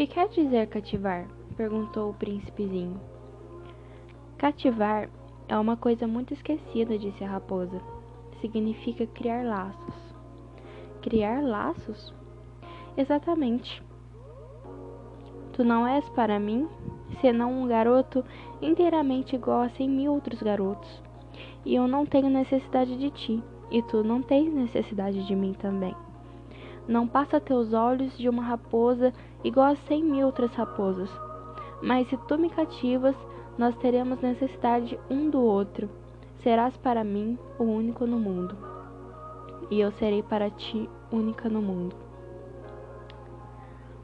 que quer dizer cativar? perguntou o príncipezinho. Cativar é uma coisa muito esquecida, disse a raposa. Significa criar laços. Criar laços? Exatamente. Tu não és para mim, senão um garoto inteiramente igual a cem mil outros garotos. E eu não tenho necessidade de ti, e tu não tens necessidade de mim também. Não passa teus olhos de uma raposa igual a cem mil outras raposas. Mas se tu me cativas, nós teremos necessidade um do outro. Serás para mim o único no mundo, e eu serei para ti única no mundo.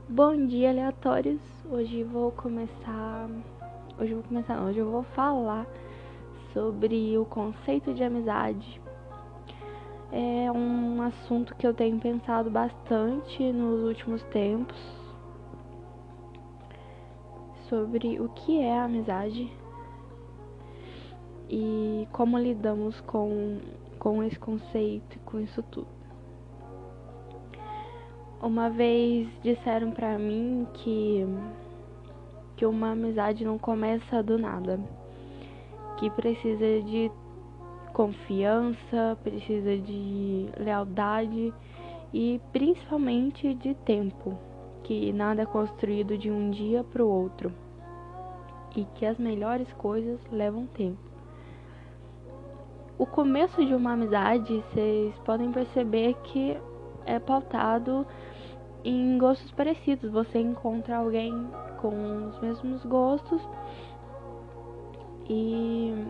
Bom dia, aleatórios. Hoje vou começar. Hoje eu vou começar. Hoje eu vou falar sobre o conceito de amizade. É um assunto que eu tenho pensado bastante nos últimos tempos. Sobre o que é a amizade e como lidamos com, com esse conceito e com isso tudo. Uma vez disseram para mim que que uma amizade não começa do nada, que precisa de confiança, precisa de lealdade e principalmente de tempo, que nada é construído de um dia para o outro e que as melhores coisas levam tempo. O começo de uma amizade, vocês podem perceber que é pautado em gostos parecidos. Você encontra alguém com os mesmos gostos e,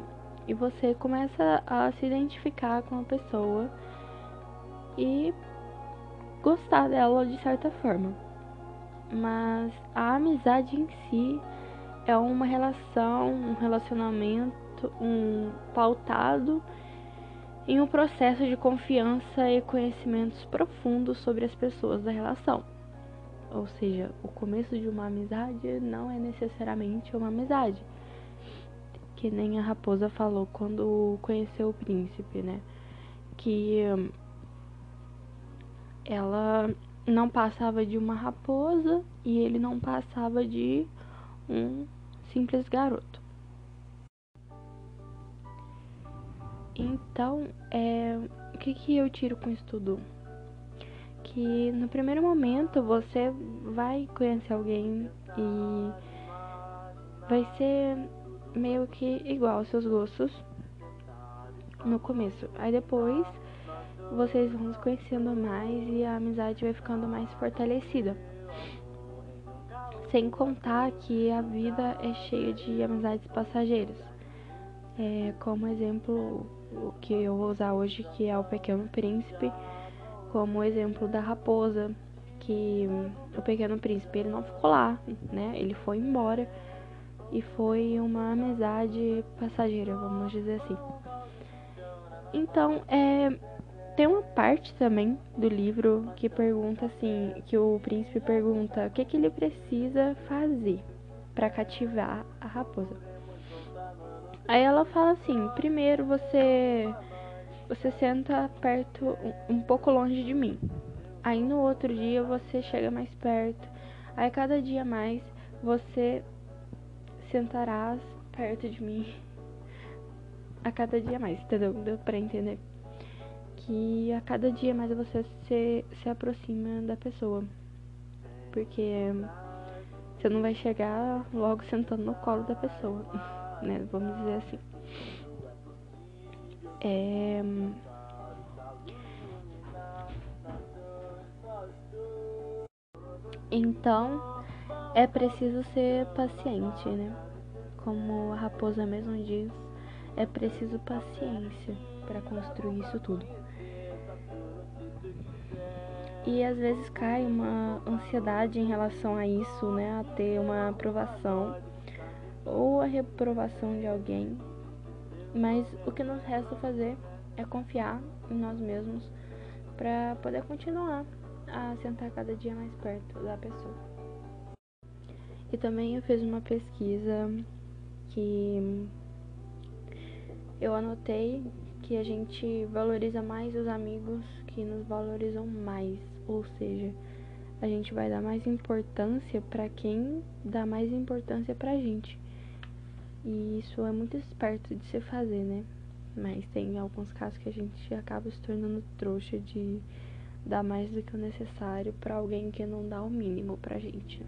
e você começa a se identificar com a pessoa e gostar dela de certa forma. Mas a amizade em si é uma relação, um relacionamento, um pautado em um processo de confiança e conhecimentos profundos sobre as pessoas da relação. Ou seja, o começo de uma amizade não é necessariamente uma amizade. Que nem a raposa falou quando conheceu o príncipe, né? Que ela não passava de uma raposa e ele não passava de um simples garoto. Então, é, o que, que eu tiro com isso tudo? Que no primeiro momento você vai conhecer alguém e vai ser meio que igual aos seus gostos no começo. Aí depois vocês vão se conhecendo mais e a amizade vai ficando mais fortalecida. Sem contar que a vida é cheia de amizades passageiras. É, como exemplo, o que eu vou usar hoje, que é o Pequeno Príncipe, como exemplo da raposa, que o Pequeno Príncipe ele não ficou lá, né? Ele foi embora e foi uma amizade passageira, vamos dizer assim. Então, é, tem uma parte também do livro que pergunta assim, que o príncipe pergunta o que, que ele precisa fazer para cativar a raposa. Aí ela fala assim: primeiro você você senta perto, um, pouco longe de mim. Aí no outro dia você chega mais perto. Aí cada dia mais você sentarás perto de mim. A cada dia mais, entendeu? Deu pra entender? Que a cada dia mais você se, se aproxima da pessoa. Porque você não vai chegar logo sentando no colo da pessoa. né? Vamos dizer assim. É... Então, é preciso ser paciente, né? Como a raposa mesmo diz, é preciso paciência para construir isso tudo. E às vezes cai uma ansiedade em relação a isso, né? A ter uma aprovação ou a reprovação de alguém, mas o que nos resta fazer é confiar em nós mesmos para poder continuar a sentar cada dia mais perto da pessoa. E também eu fiz uma pesquisa que eu anotei que a gente valoriza mais os amigos que nos valorizam mais, ou seja, a gente vai dar mais importância para quem dá mais importância pra gente. E isso é muito esperto de se fazer, né? Mas tem alguns casos que a gente acaba se tornando trouxa de dar mais do que o necessário para alguém que não dá o mínimo pra gente.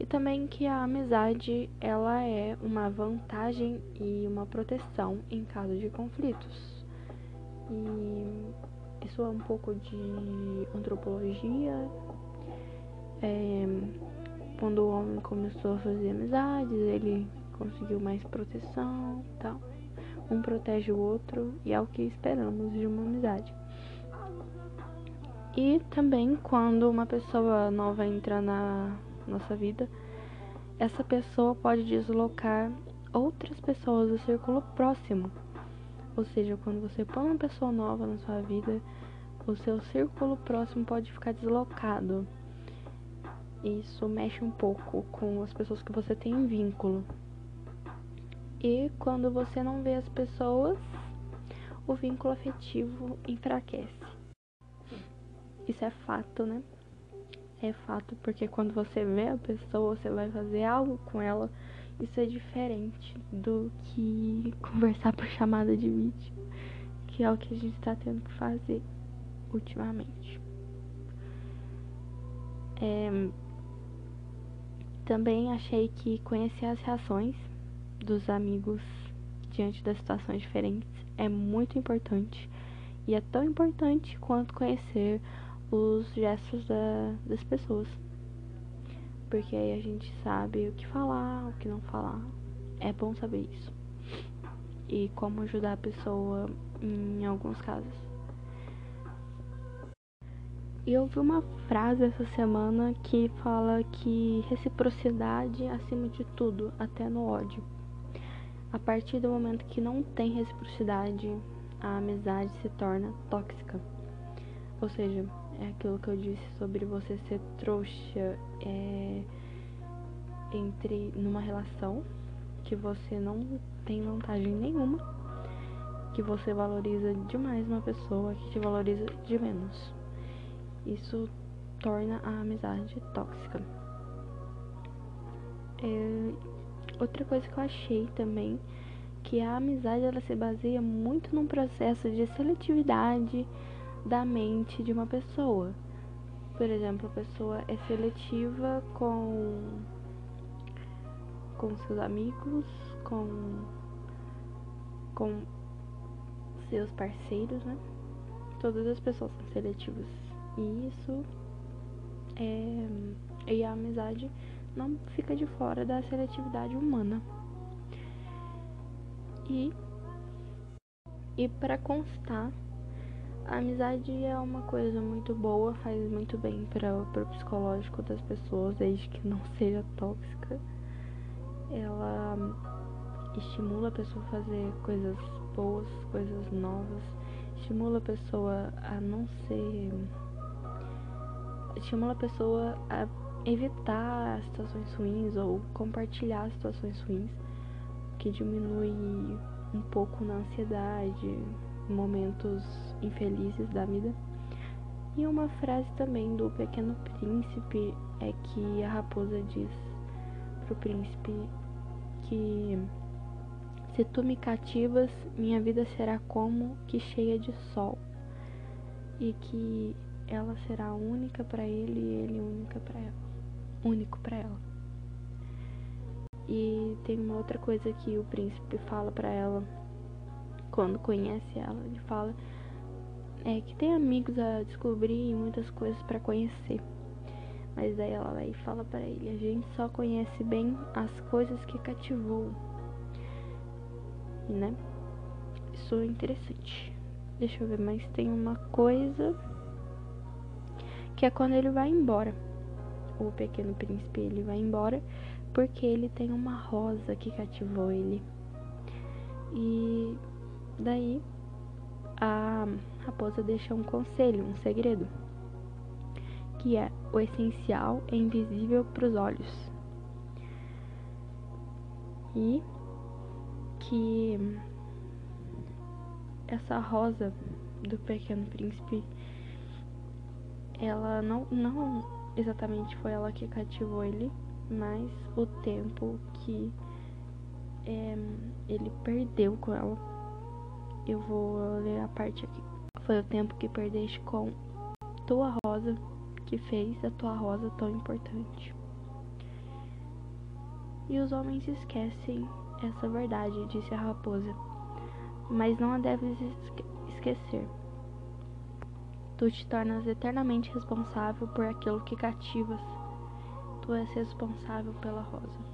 E também que a amizade, ela é uma vantagem e uma proteção em caso de conflitos. E isso é um pouco de antropologia. É, quando o homem começou a fazer amizades, ele conseguiu mais proteção tal. Um protege o outro e é o que esperamos de uma amizade. E também quando uma pessoa nova entra na nossa vida, essa pessoa pode deslocar outras pessoas do círculo próximo. Ou seja, quando você põe uma pessoa nova na sua vida, o seu círculo próximo pode ficar deslocado. Isso mexe um pouco com as pessoas que você tem vínculo. E quando você não vê as pessoas, o vínculo afetivo enfraquece. Isso é fato, né? É fato porque quando você vê a pessoa, você vai fazer algo com ela. Isso é diferente do que conversar por chamada de vídeo, que é o que a gente está tendo que fazer ultimamente. É, também achei que conhecer as reações dos amigos diante das situações diferentes é muito importante e é tão importante quanto conhecer os gestos da, das pessoas. Porque aí a gente sabe o que falar, o que não falar. É bom saber isso. E como ajudar a pessoa em alguns casos. E eu vi uma frase essa semana que fala que reciprocidade acima de tudo, até no ódio. A partir do momento que não tem reciprocidade, a amizade se torna tóxica. Ou seja, é aquilo que eu disse sobre você ser trouxa é, entre numa relação que você não tem vantagem nenhuma, que você valoriza demais uma pessoa que te valoriza de menos. Isso torna a amizade tóxica. É, outra coisa que eu achei também que a amizade ela se baseia muito num processo de seletividade da mente de uma pessoa. Por exemplo, a pessoa é seletiva com com seus amigos, com com seus parceiros, né? Todas as pessoas são seletivas. E isso é e a amizade não fica de fora da seletividade humana. E e para constar a amizade é uma coisa muito boa, faz muito bem para o psicológico das pessoas, desde que não seja tóxica. Ela estimula a pessoa a fazer coisas boas, coisas novas, estimula a pessoa a não ser. estimula a pessoa a evitar situações ruins ou compartilhar situações ruins, que diminui um pouco na ansiedade, momentos infelizes da vida. E uma frase também do Pequeno Príncipe é que a raposa diz pro príncipe que se tu me cativas, minha vida será como que cheia de sol, e que ela será única para ele e ele única para ela, único para ela. E tem uma outra coisa que o príncipe fala para ela quando conhece ela, ele fala é que tem amigos a descobrir e muitas coisas para conhecer. Mas aí ela vai e fala para ele: a gente só conhece bem as coisas que cativou. Né? Isso é interessante. Deixa eu ver, mas tem uma coisa que é quando ele vai embora. O pequeno príncipe ele vai embora porque ele tem uma rosa que cativou ele. E daí a raposa deixa um conselho, um segredo, que é o essencial é invisível para os olhos. E que essa rosa do Pequeno Príncipe ela não, não exatamente foi ela que cativou ele, mas o tempo que é, ele perdeu com ela. Eu vou ler a parte aqui. Foi o tempo que perdeste com tua rosa, que fez a tua rosa tão importante. E os homens esquecem essa verdade, disse a raposa, mas não a deves esquecer. Tu te tornas eternamente responsável por aquilo que cativas. Tu és responsável pela rosa.